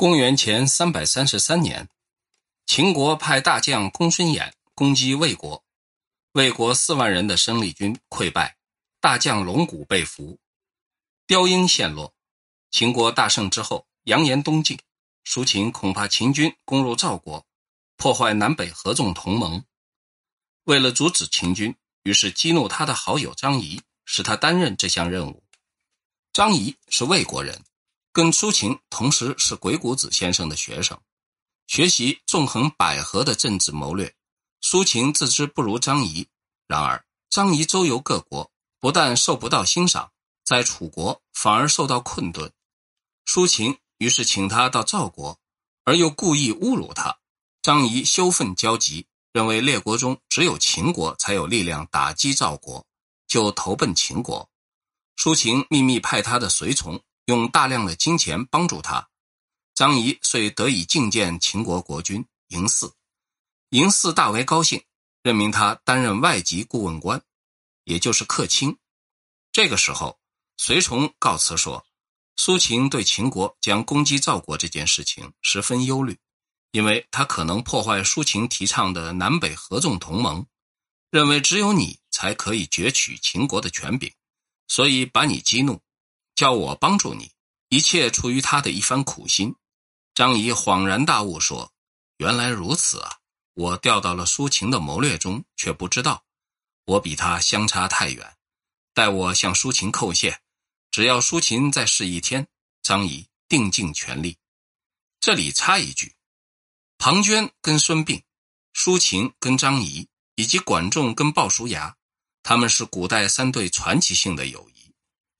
公元前三百三十三年，秦国派大将公孙衍攻击魏国，魏国四万人的生力军溃败，大将龙骨被俘，雕鹰陷落。秦国大胜之后，扬言东进。苏秦恐怕秦军攻入赵国，破坏南北合纵同盟。为了阻止秦军，于是激怒他的好友张仪，使他担任这项任务。张仪是魏国人。跟苏秦同时是鬼谷子先生的学生，学习纵横捭阖的政治谋略。苏秦自知不如张仪，然而张仪周游各国，不但受不到欣赏，在楚国反而受到困顿。苏秦于是请他到赵国，而又故意侮辱他。张仪羞愤交集，认为列国中只有秦国才有力量打击赵国，就投奔秦国。苏秦秘密派他的随从。用大量的金钱帮助他，张仪遂得以觐见秦国国君嬴驷。嬴驷大为高兴，任命他担任外籍顾问官，也就是客卿。这个时候，随从告辞说，苏秦对秦国将攻击赵国这件事情十分忧虑，因为他可能破坏苏秦提倡的南北合纵同盟，认为只有你才可以攫取秦国的权柄，所以把你激怒。叫我帮助你，一切出于他的一番苦心。张仪恍然大悟说：“原来如此啊！我掉到了苏秦的谋略中，却不知道，我比他相差太远。待我向苏秦叩谢，只要苏秦再试一天，张仪定尽全力。”这里插一句：庞涓跟孙膑，苏秦跟张仪，以及管仲跟鲍叔牙，他们是古代三对传奇性的友谊。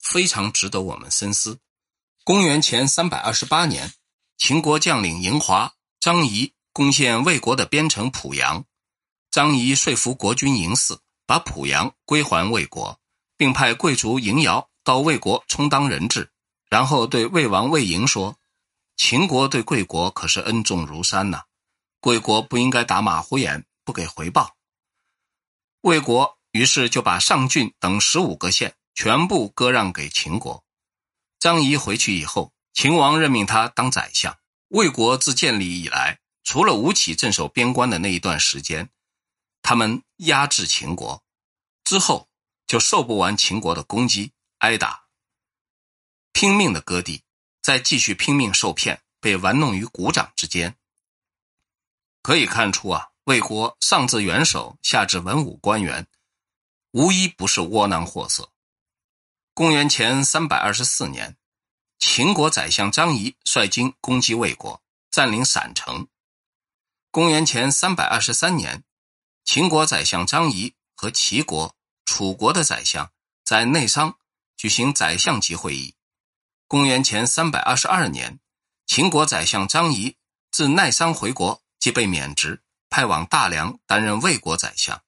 非常值得我们深思。公元前三百二十八年，秦国将领嬴华、张仪攻陷魏国的边城濮阳。张仪说服国君嬴驷，把濮阳归还魏国，并派贵族嬴繇到魏国充当人质。然后对魏王魏婴说：“秦国对贵国可是恩重如山呐，贵国不应该打马虎眼，不给回报。”魏国于是就把上郡等十五个县。全部割让给秦国。张仪回去以后，秦王任命他当宰相。魏国自建立以来，除了吴起镇守边关的那一段时间，他们压制秦国，之后就受不完秦国的攻击，挨打，拼命的割地，再继续拼命受骗，被玩弄于股掌之间。可以看出啊，魏国上至元首，下至文武官员，无一不是窝囊货色。公元前三百二十四年，秦国宰相张仪率军攻击魏国，占领陕城。公元前三百二十三年，秦国宰相张仪和齐国、楚国的宰相在内商举行宰相级会议。公元前三百二十二年，秦国宰相张仪自奈商回国，即被免职，派往大梁担任魏国宰相，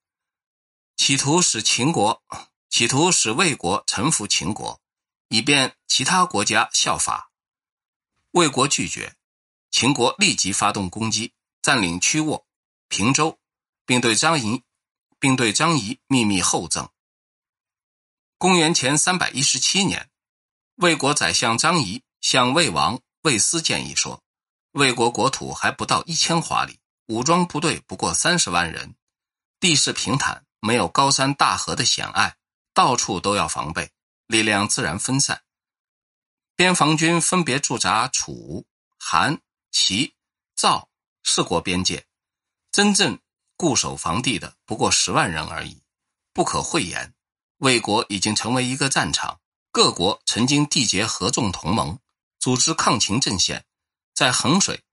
企图使秦国。企图使魏国臣服秦国，以便其他国家效法。魏国拒绝，秦国立即发动攻击，占领曲沃、平州，并对张仪，并对张仪秘密厚赠。公元前三百一十七年，魏国宰相张仪向魏王魏斯建议说：“魏国国土还不到一千华里，武装部队不过三十万人，地势平坦，没有高山大河的险隘。”到处都要防备，力量自然分散。边防军分别驻扎楚、韩、齐、赵四国边界，真正固守防地的不过十万人而已。不可讳言，魏国已经成为一个战场。各国曾经缔结合纵同盟，组织抗秦阵线，在衡水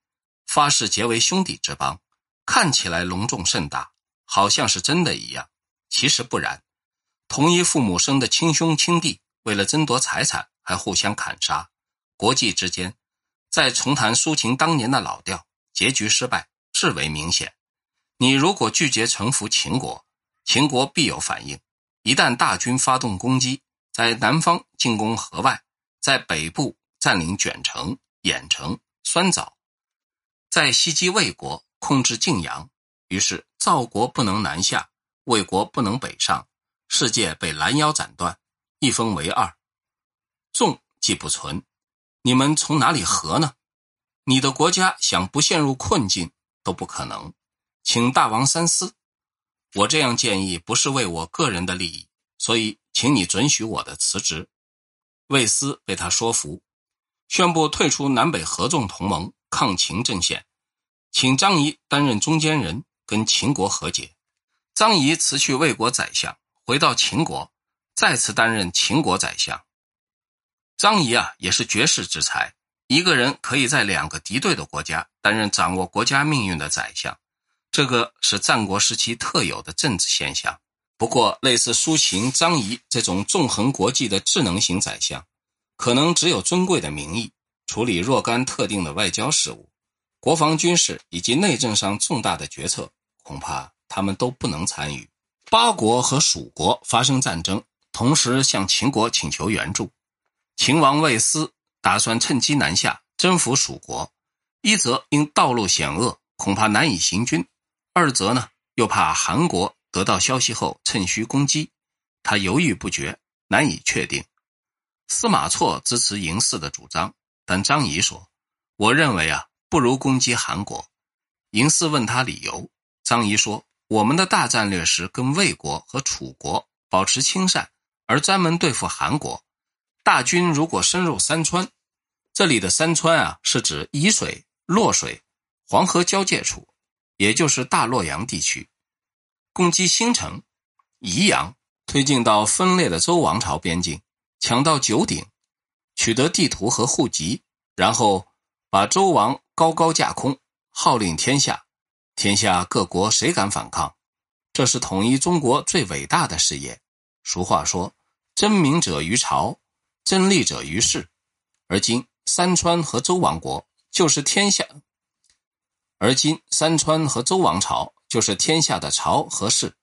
发誓结为兄弟之邦，看起来隆重盛大，好像是真的一样。其实不然。同一父母生的亲兄亲弟，为了争夺财产还互相砍杀，国际之间再重谈苏秦当年的老调，结局失败至为明显。你如果拒绝臣服秦国，秦国必有反应。一旦大军发动攻击，在南方进攻河外，在北部占领卷城、兖城、酸枣，在袭击魏国，控制晋阳，于是赵国不能南下，魏国不能北上。世界被拦腰斩断，一分为二，众既不存，你们从哪里合呢？你的国家想不陷入困境都不可能，请大王三思。我这样建议不是为我个人的利益，所以请你准许我的辞职。魏斯被他说服，宣布退出南北合纵同盟抗秦阵线，请张仪担任中间人，跟秦国和解。张仪辞去魏国宰相，回到秦国，再次担任秦国宰相。张仪啊，也是绝世之才。一个人可以在两个敌对的国家担任掌握国家命运的宰相，这个是战国时期特有的政治现象。不过，类似苏秦、张仪这种纵横国际的智能型宰相，可能只有尊贵的名义，处理若干特定的外交事务、国防军事以及内政上重大的决策，恐怕他们都不能参与。八国和蜀国发生战争，同时向秦国请求援助，秦王魏斯。打算趁机南下征服蜀国，一则因道路险恶，恐怕难以行军；二则呢，又怕韩国得到消息后趁虚攻击，他犹豫不决，难以确定。司马错支持嬴氏的主张，但张仪说：“我认为啊，不如攻击韩国。”嬴氏问他理由，张仪说：“我们的大战略是跟魏国和楚国保持亲善，而专门对付韩国。”大军如果深入山川，这里的山川啊，是指沂水、洛水、黄河交界处，也就是大洛阳地区，攻击新城、宜阳，推进到分裂的周王朝边境，抢到九鼎，取得地图和户籍，然后把周王高高架空，号令天下，天下各国谁敢反抗？这是统一中国最伟大的事业。俗话说：“争名者于朝。”争利者于世，而今山川和周王国就是天下。而今山川和周王朝就是天下的朝和氏，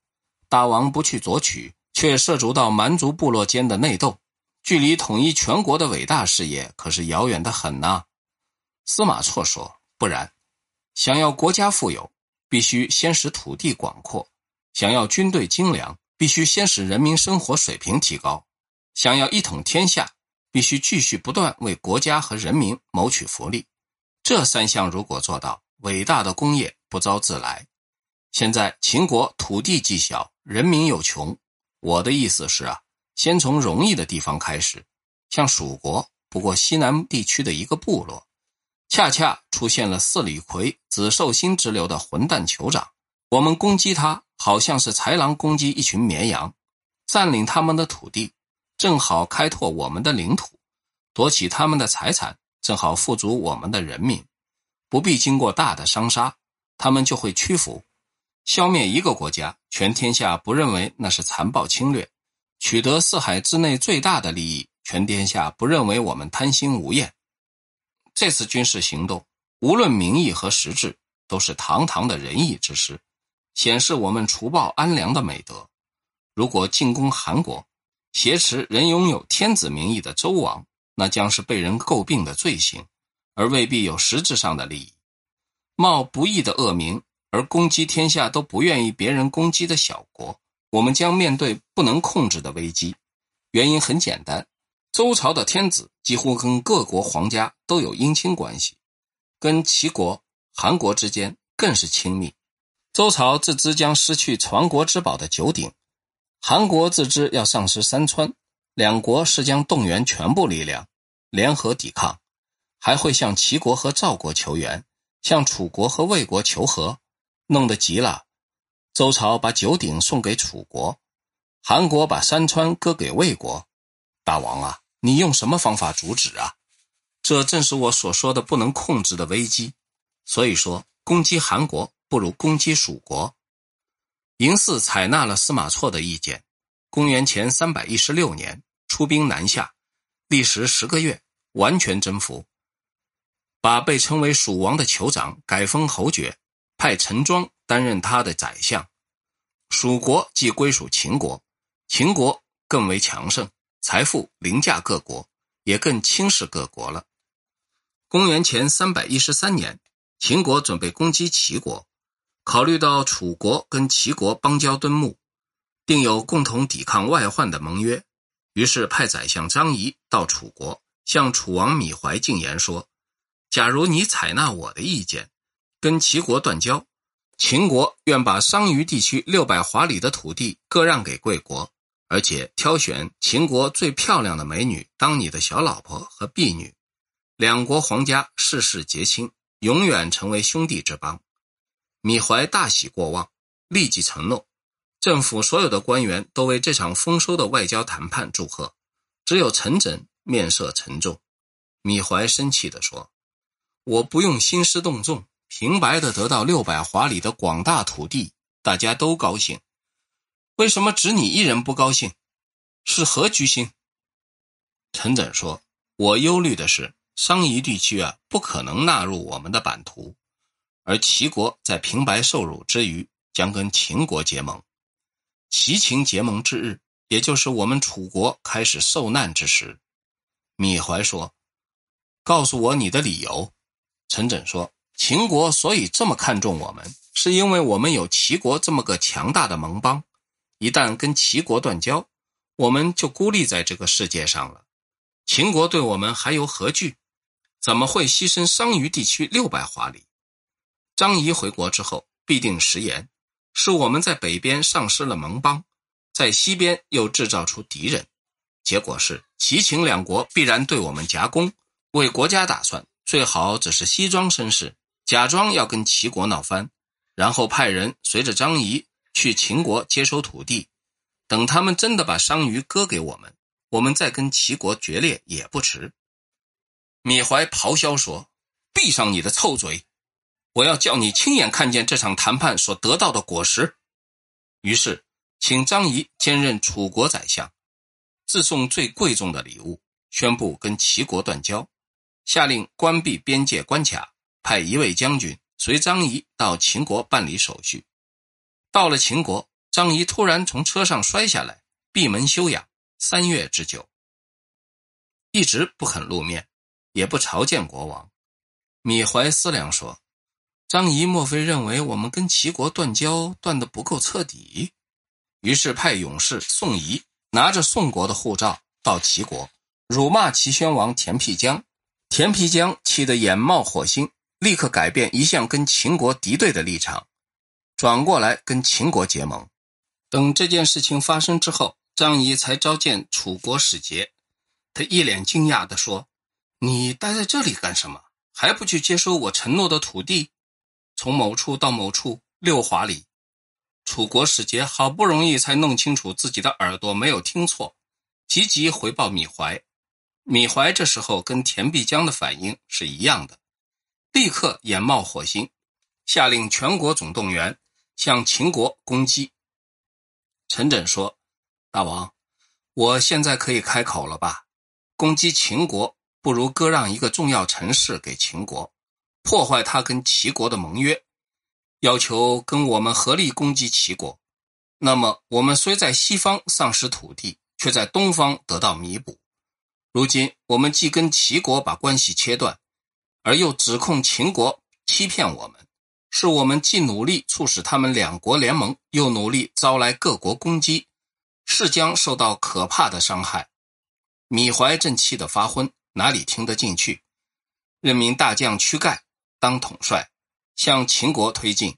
大王不去夺取，却涉足到蛮族部落间的内斗，距离统一全国的伟大事业可是遥远的很呐。司马错说：“不然，想要国家富有，必须先使土地广阔；想要军队精良，必须先使人民生活水平提高；想要一统天下。”必须继续不断为国家和人民谋取福利，这三项如果做到，伟大的工业不招自来。现在秦国土地既小，人民又穷，我的意思是啊，先从容易的地方开始。像蜀国，不过西南地区的一个部落，恰恰出现了四李逵、紫寿星之流的混蛋酋长。我们攻击他，好像是豺狼攻击一群绵羊，占领他们的土地。正好开拓我们的领土，夺取他们的财产，正好富足我们的人民，不必经过大的伤杀，他们就会屈服。消灭一个国家，全天下不认为那是残暴侵略；取得四海之内最大的利益，全天下不认为我们贪心无厌。这次军事行动，无论名义和实质，都是堂堂的仁义之师，显示我们除暴安良的美德。如果进攻韩国，挟持仍拥有天子名义的周王，那将是被人诟病的罪行，而未必有实质上的利益。冒不义的恶名而攻击天下都不愿意别人攻击的小国，我们将面对不能控制的危机。原因很简单，周朝的天子几乎跟各国皇家都有姻亲关系，跟齐国、韩国之间更是亲密。周朝自知将失去传国之宝的九鼎。韩国自知要丧失山川，两国是将动员全部力量联合抵抗，还会向齐国和赵国求援，向楚国和魏国求和，弄得急了。周朝把九鼎送给楚国，韩国把山川割给魏国。大王啊，你用什么方法阻止啊？这正是我所说的不能控制的危机。所以说，攻击韩国不如攻击蜀国。嬴驷采纳了司马错的意见，公元前三百一十六年出兵南下，历时十个月，完全征服，把被称为蜀王的酋长改封侯爵，派陈庄担任他的宰相。蜀国既归属秦国，秦国更为强盛，财富凌驾各国，也更轻视各国了。公元前三百一十三年，秦国准备攻击齐国。考虑到楚国跟齐国邦交敦睦，定有共同抵抗外患的盟约，于是派宰相张仪到楚国，向楚王芈怀进言说：“假如你采纳我的意见，跟齐国断交，秦国愿把商於地区六百华里的土地割让给贵国，而且挑选秦国最漂亮的美女当你的小老婆和婢女，两国皇家世世结亲，永远成为兄弟之邦。米怀大喜过望，立即承诺。政府所有的官员都为这场丰收的外交谈判祝贺，只有陈轸面色沉重。米怀生气地说：“我不用兴师动众，平白的得到六百华里的广大土地，大家都高兴。为什么只你一人不高兴？是何居心？”陈轸说：“我忧虑的是，商夷地区啊，不可能纳入我们的版图，而齐国在平白受辱之余，将跟秦国结盟。”齐秦结盟之日，也就是我们楚国开始受难之时。米怀说：“告诉我你的理由。”陈轸说：“秦国所以这么看重我们，是因为我们有齐国这么个强大的盟邦。一旦跟齐国断交，我们就孤立在这个世界上了。秦国对我们还有何惧？怎么会牺牲商於地区六百华里？张仪回国之后，必定食言。”是我们在北边丧失了盟邦，在西边又制造出敌人，结果是齐秦两国必然对我们夹攻。为国家打算，最好只是西装绅士，假装要跟齐国闹翻，然后派人随着张仪去秦国接收土地，等他们真的把商於割给我们，我们再跟齐国决裂也不迟。米怀咆哮说：“闭上你的臭嘴！”我要叫你亲眼看见这场谈判所得到的果实。于是，请张仪兼任楚国宰相，自送最贵重的礼物，宣布跟齐国断交，下令关闭边界关卡，派一位将军随张仪到秦国办理手续。到了秦国，张仪突然从车上摔下来，闭门休养三月之久，一直不肯露面，也不朝见国王。米怀思量说。张仪莫非认为我们跟齐国断交断得不够彻底？于是派勇士宋仪拿着宋国的护照到齐国，辱骂齐宣王田辟疆。田辟疆气得眼冒火星，立刻改变一向跟秦国敌对的立场，转过来跟秦国结盟。等这件事情发生之后，张仪才召见楚国使节，他一脸惊讶地说：“你待在这里干什么？还不去接收我承诺的土地？”从某处到某处六华里，楚国使节好不容易才弄清楚自己的耳朵没有听错，急急回报米怀。米怀这时候跟田必江的反应是一样的，立刻眼冒火星，下令全国总动员向秦国攻击。陈轸说：“大王，我现在可以开口了吧？攻击秦国不如割让一个重要城市给秦国。”破坏他跟齐国的盟约，要求跟我们合力攻击齐国。那么，我们虽在西方丧失土地，却在东方得到弥补。如今，我们既跟齐国把关系切断，而又指控秦国欺骗我们，是我们既努力促使他们两国联盟，又努力招来各国攻击，是将受到可怕的伤害。米怀正气得发昏，哪里听得进去？任命大将屈盖。当统帅，向秦国推进。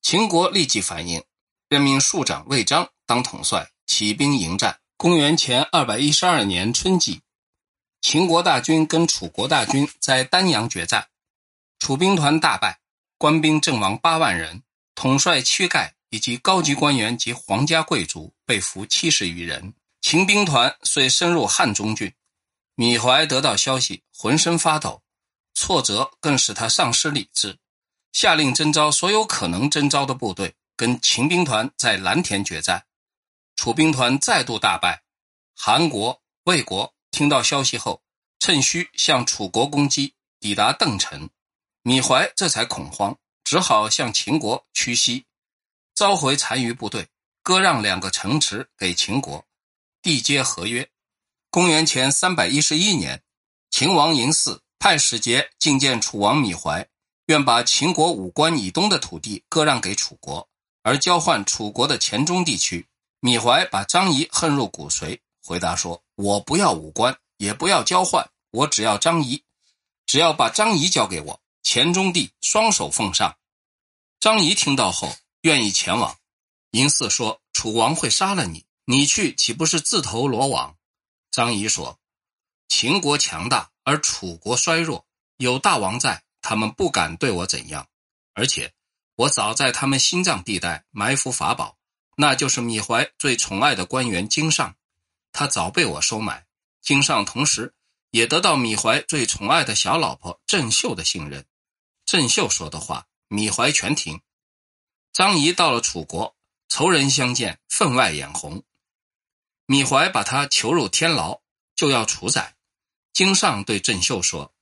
秦国立即反应，任命庶长魏章当统帅，起兵迎战。公元前二百一十二年春季，秦国大军跟楚国大军在丹阳决战，楚兵团大败，官兵阵亡八万人，统帅屈盖以及高级官员及皇家贵族被俘七十余人。秦兵团遂深入汉中郡，米怀得到消息，浑身发抖。挫折更使他丧失理智，下令征召所有可能征召的部队，跟秦兵团在蓝田决战。楚兵团再度大败，韩国、魏国听到消息后，趁虚向楚国攻击，抵达邓城，米怀这才恐慌，只好向秦国屈膝，召回残余部队，割让两个城池给秦国，缔结合约。公元前三百一十一年，秦王嬴驷。派使节觐见楚王米怀，愿把秦国武关以东的土地割让给楚国，而交换楚国的黔中地区。米怀把张仪恨入骨髓，回答说：“我不要武关，也不要交换，我只要张仪。只要把张仪交给我，钱中帝双手奉上。”张仪听到后，愿意前往。嬴驷说：“楚王会杀了你，你去岂不是自投罗网？”张仪说：“秦国强大，而楚国衰弱，有大王在，他们不敢对我怎样。而且，我早在他们心脏地带埋伏法宝，那就是芈怀最宠爱的官员荆上，他早被我收买。荆上同时也得到芈怀最宠爱的小老婆郑袖的信任，郑袖说的话，芈怀全听。张仪到了楚国，仇人相见，分外眼红。”米怀把他囚入天牢，就要处宰。京上对郑袖说：“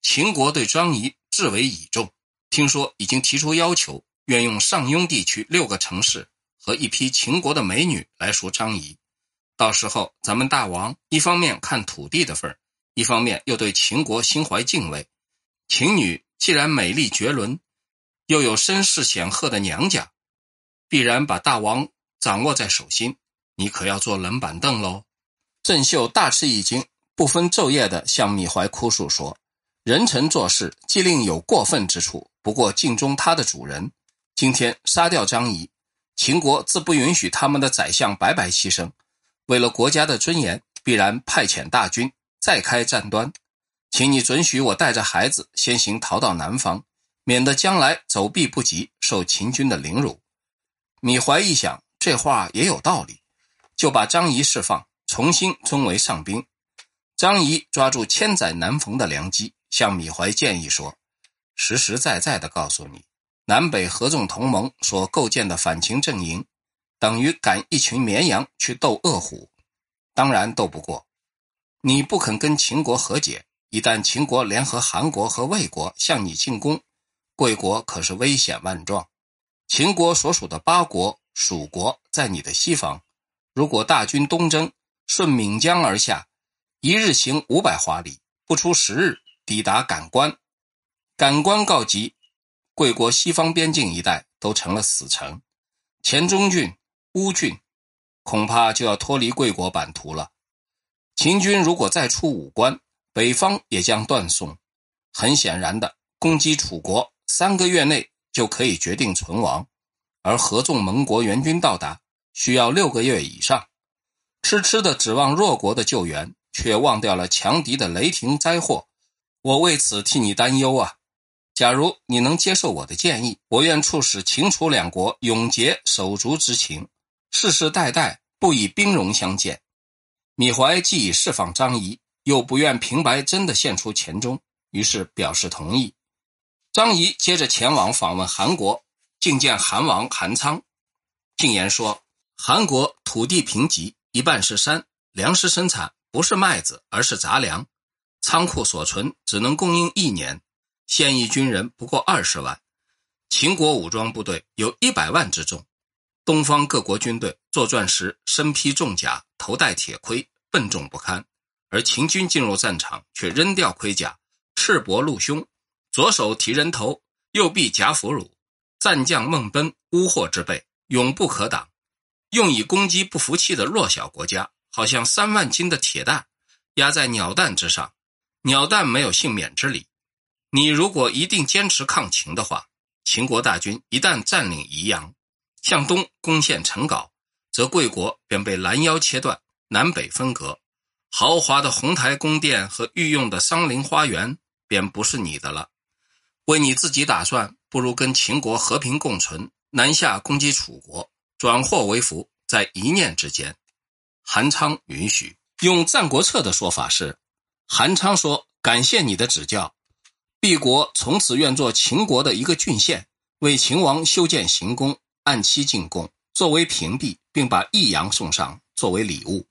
秦国对张仪至为倚重，听说已经提出要求，愿用上庸地区六个城市和一批秦国的美女来赎张仪。到时候，咱们大王一方面看土地的份儿，一方面又对秦国心怀敬畏。秦女既然美丽绝伦，又有身世显赫的娘家，必然把大王掌握在手心。”你可要坐冷板凳喽！郑袖大吃一惊，不分昼夜地向芈怀哭诉说：“人臣做事既令有过分之处，不过尽忠他的主人。今天杀掉张仪，秦国自不允许他们的宰相白白牺牲。为了国家的尊严，必然派遣大军再开战端。请你准许我带着孩子先行逃到南方，免得将来走避不及，受秦军的凌辱。”米怀一想，这话也有道理。就把张仪释放，重新尊为上宾。张仪抓住千载难逢的良机，向米怀建议说：“实实在在的告诉你，南北合纵同盟所构建的反秦阵营，等于赶一群绵羊去斗恶虎，当然斗不过。你不肯跟秦国和解，一旦秦国联合韩国和魏国向你进攻，贵国可是危险万状。秦国所属的八国、蜀国在你的西方。”如果大军东征，顺岷江而下，一日行五百华里，不出十日抵达感关。感关告急，贵国西方边境一带都成了死城，黔中郡、乌郡恐怕就要脱离贵国版图了。秦军如果再出武关，北方也将断送。很显然的，攻击楚国三个月内就可以决定存亡，而合纵盟国援军到达。需要六个月以上，痴痴的指望弱国的救援，却忘掉了强敌的雷霆灾祸。我为此替你担忧啊！假如你能接受我的建议，我愿促使秦楚两国永结手足之情，世世代代不以兵戎相见。米怀既已释放张仪，又不愿平白真的献出钱中，于是表示同意。张仪接着前往访问韩国，觐见韩王韩昌，进言说。韩国土地贫瘠，一半是山，粮食生产不是麦子，而是杂粮，仓库所存只能供应一年。现役军人不过二十万，秦国武装部队有一百万之众。东方各国军队作战时身披重甲，头戴铁盔，笨重不堪；而秦军进入战场却扔掉盔甲，赤膊露胸，左手提人头，右臂夹俘虏，战将孟奔，乌获之辈，永不可挡。用以攻击不服气的弱小国家，好像三万斤的铁蛋压在鸟蛋之上，鸟蛋没有幸免之理。你如果一定坚持抗秦的话，秦国大军一旦占领宜阳，向东攻陷陈皋，则贵国便被拦腰切断，南北分隔，豪华的红台宫殿和御用的桑林花园便不是你的了。为你自己打算，不如跟秦国和平共存，南下攻击楚国。转祸为福，在一念之间。韩昌允许用《战国策》的说法是：韩昌说：“感谢你的指教，敝国从此愿做秦国的一个郡县，为秦王修建行宫，按期进贡，作为屏蔽，并把益阳送上作为礼物。”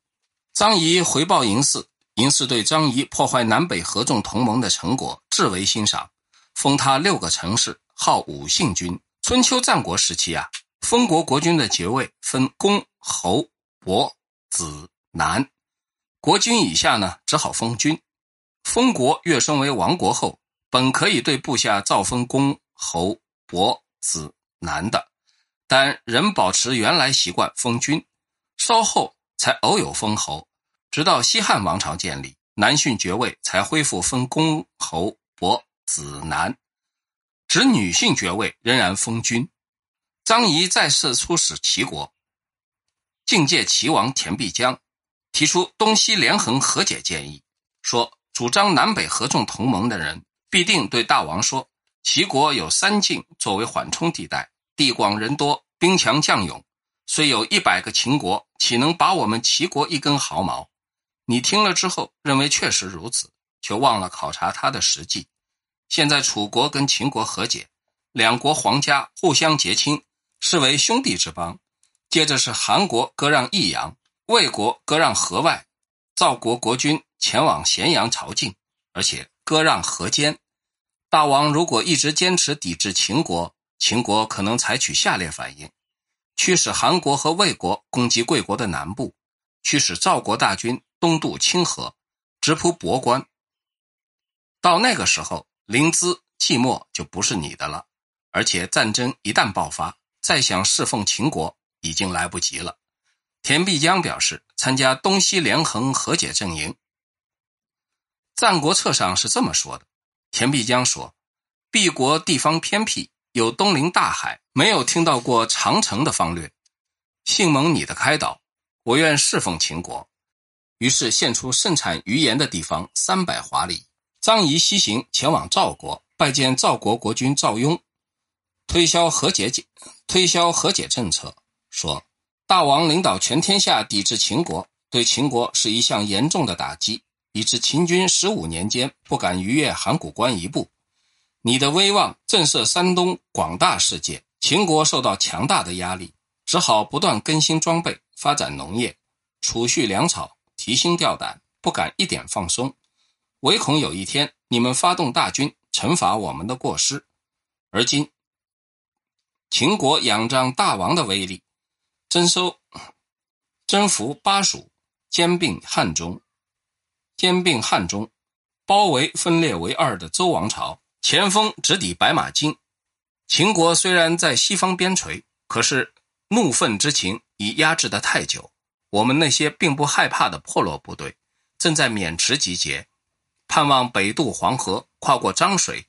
张仪回报嬴驷，嬴驷对张仪破坏南北合纵同盟的成果至为欣赏，封他六个城市，号武信君。春秋战国时期啊。封国国君的爵位分公、侯、伯、子、男，国君以下呢只好封君。封国跃升为王国后，本可以对部下造封公、侯、伯、子、男的，但仍保持原来习惯封君，稍后才偶有封侯。直到西汉王朝建立，南逊爵位才恢复分公侯伯子男，指女性爵位仍然封君。张仪再次出使齐国，境界齐王田必江，提出东西连横和解建议，说主张南北合纵同盟的人必定对大王说：齐国有三晋作为缓冲地带，地广人多，兵强将勇，虽有一百个秦国，岂能拔我们齐国一根毫毛？你听了之后，认为确实如此，却忘了考察他的实际。现在楚国跟秦国和解，两国皇家互相结亲，视为兄弟之邦。接着是韩国割让益阳，魏国割让河外，赵国国君前往咸阳朝觐，而且割让河间。大王如果一直坚持抵制秦国，秦国可能采取下列反应：驱使韩国和魏国攻击贵国的南部，驱使赵国大军。东渡清河，直扑博关。到那个时候，临淄、寂寞就不是你的了。而且战争一旦爆发，再想侍奉秦国已经来不及了。田必江表示参加东西连横和解阵营。《战国策》上是这么说的：田必江说，敝国地方偏僻，有东临大海，没有听到过长城的方略。幸蒙你的开导，我愿侍奉秦国。于是献出盛产鱼盐的地方三百华里。张仪西行前往赵国，拜见赵国国君赵雍，推销和解解推销和解政策，说大王领导全天下抵制秦国，对秦国是一项严重的打击，以致秦军十五年间不敢逾越函谷关一步。你的威望震慑山东广大世界，秦国受到强大的压力，只好不断更新装备，发展农业，储蓄粮草。提心吊胆，不敢一点放松，唯恐有一天你们发动大军惩罚我们的过失。而今，秦国仰仗大王的威力，征收、征服巴蜀，兼并汉中，兼并汉中，包围分裂为二的周王朝，前锋直抵白马津。秦国虽然在西方边陲，可是怒愤之情已压制得太久。我们那些并不害怕的破落部队，正在渑池集结，盼望北渡黄河，跨过漳水，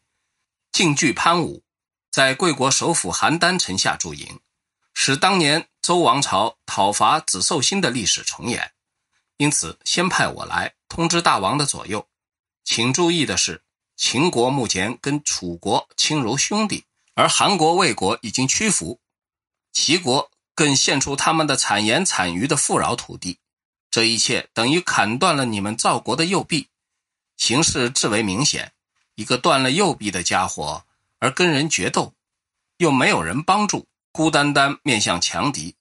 进据潘武，在贵国首府邯郸城下驻营，使当年周王朝讨伐子寿星的历史重演。因此，先派我来通知大王的左右，请注意的是，秦国目前跟楚国亲如兄弟，而韩国、魏国已经屈服，齐国。更献出他们的产盐产鱼的富饶土地，这一切等于砍断了你们赵国的右臂，形势至为明显。一个断了右臂的家伙，而跟人决斗，又没有人帮助，孤单单面向强敌，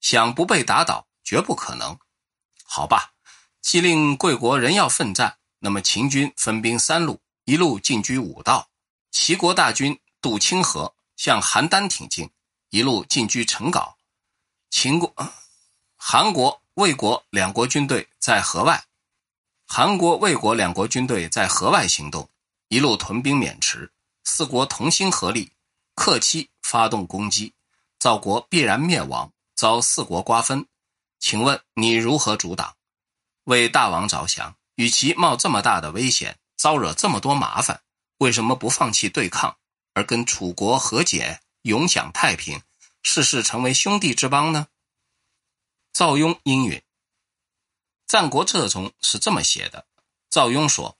想不被打倒绝不可能。好吧，既令贵国仍要奋战，那么秦军分兵三路，一路进居武道；齐国大军渡清河，向邯郸挺进，一路进居成皋。秦国、韩国、魏国两国军队在河外，韩国、魏国两国军队在河外行动，一路屯兵渑池。四国同心合力，克期发动攻击，赵国必然灭亡，遭四国瓜分。请问你如何阻挡？为大王着想，与其冒这么大的危险，招惹这么多麻烦，为什么不放弃对抗，而跟楚国和解，永享太平？世世成为兄弟之邦呢？赵雍应允。《战国策》中是这么写的：赵雍说：“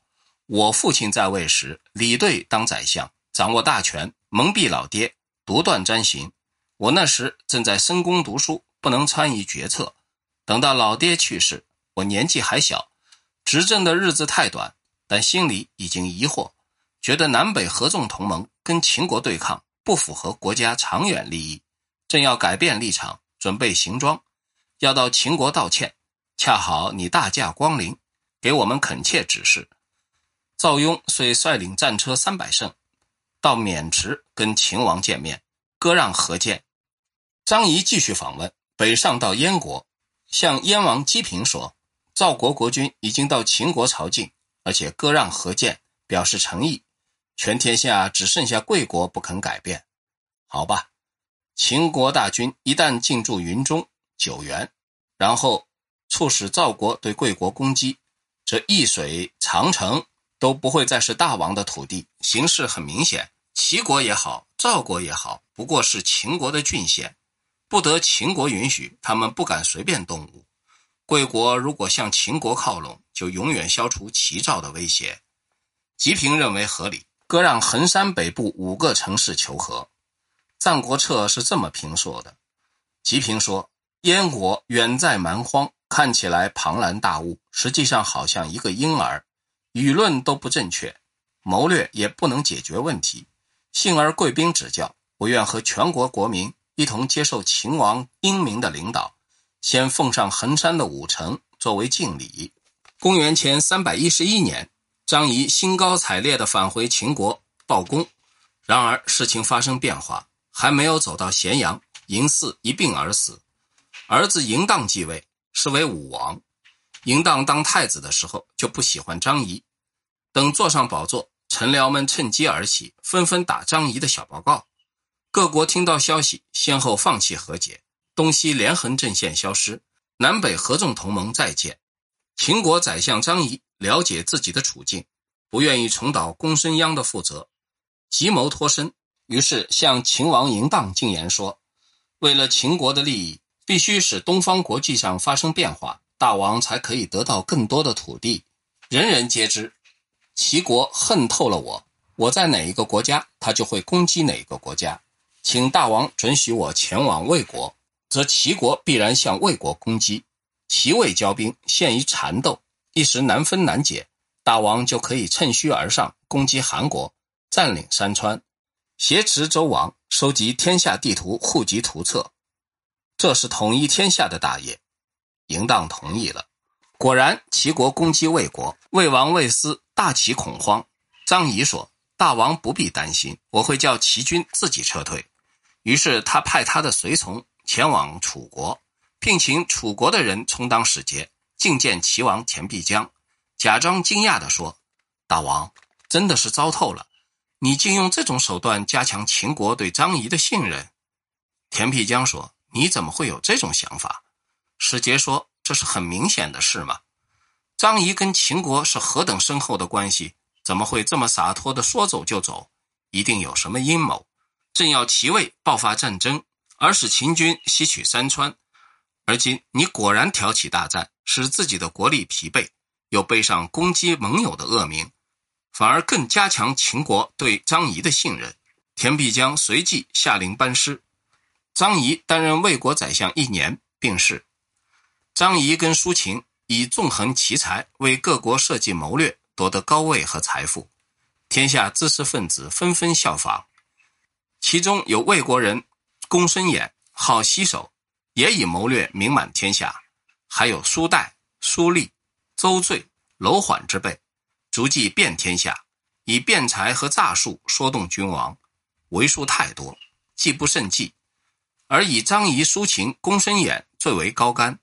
我父亲在位时，李队当宰相，掌握大权，蒙蔽老爹，独断专行。我那时正在深宫读书，不能参与决策。等到老爹去世，我年纪还小，执政的日子太短，但心里已经疑惑，觉得南北合纵同盟跟秦国对抗，不符合国家长远利益。”正要改变立场，准备行装，要到秦国道歉。恰好你大驾光临，给我们恳切指示。赵雍遂率领战车三百乘，到渑池跟秦王见面，割让河间。张仪继续访问，北上到燕国，向燕王姬平说：赵国国君已经到秦国朝觐，而且割让和见，表示诚意。全天下只剩下贵国不肯改变，好吧。秦国大军一旦进驻云中、九原，然后促使赵国对贵国攻击，这易水、长城都不会再是大王的土地。形势很明显，齐国也好，赵国也好，不过是秦国的郡县，不得秦国允许，他们不敢随便动武。贵国如果向秦国靠拢，就永远消除齐赵的威胁。吉平认为合理，割让衡山北部五个城市求和。《战国策》是这么评说的：吉平说，燕国远在蛮荒，看起来庞然大物，实际上好像一个婴儿，舆论都不正确，谋略也不能解决问题。幸而贵宾指教，我愿和全国国民一同接受秦王英明的领导。先奉上衡山的五城作为敬礼。公元前三百一十一年，张仪兴高采烈地返回秦国报功。然而事情发生变化，还没有走到咸阳，嬴驷一病而死，儿子嬴荡继位，是为武王。嬴荡当太子的时候就不喜欢张仪，等坐上宝座，臣僚们趁机而起，纷纷打张仪的小报告。各国听到消息，先后放弃和解。东西连横阵线消失，南北合纵同盟再建。秦国宰相张仪了解自己的处境，不愿意重蹈公孙鞅的覆辙，急谋脱身。于是向秦王嬴荡进言说：“为了秦国的利益，必须使东方国际上发生变化，大王才可以得到更多的土地。人人皆知，齐国恨透了我，我在哪一个国家，他就会攻击哪一个国家。请大王准许我前往魏国。”则齐国必然向魏国攻击，齐魏交兵，陷于缠斗，一时难分难解。大王就可以趁虚而上，攻击韩国，占领山川，挟持周王，收集天下地图、户籍图册，这是统一天下的大业。嬴荡同意了。果然，齐国攻击魏国，魏王魏斯大起恐慌。张仪说：“大王不必担心，我会叫齐军自己撤退。”于是他派他的随从。前往楚国，聘请楚国的人充当使节，觐见齐王田必江，假装惊讶地说：“大王真的是糟透了，你竟用这种手段加强秦国对张仪的信任。”田必江说：“你怎么会有这种想法？”使节说：“这是很明显的事嘛。张仪跟秦国是何等深厚的关系，怎么会这么洒脱的说走就走？一定有什么阴谋，正要齐魏爆发战争。”而使秦军吸取山川，而今你果然挑起大战，使自己的国力疲惫，又背上攻击盟友的恶名，反而更加强秦国对张仪的信任。田必江随即下令班师，张仪担任魏国宰相一年，病逝。张仪跟苏秦以纵横奇才为各国设计谋略，夺得高位和财富，天下知识分子纷纷效仿，其中有魏国人。公孙衍好西守，也以谋略名满天下。还有苏代、苏厉、邹罪、楼缓之辈，足迹遍天下，以辩才和诈术说动君王，为数太多，记不胜计。而以张仪、苏秦、公孙衍最为高干，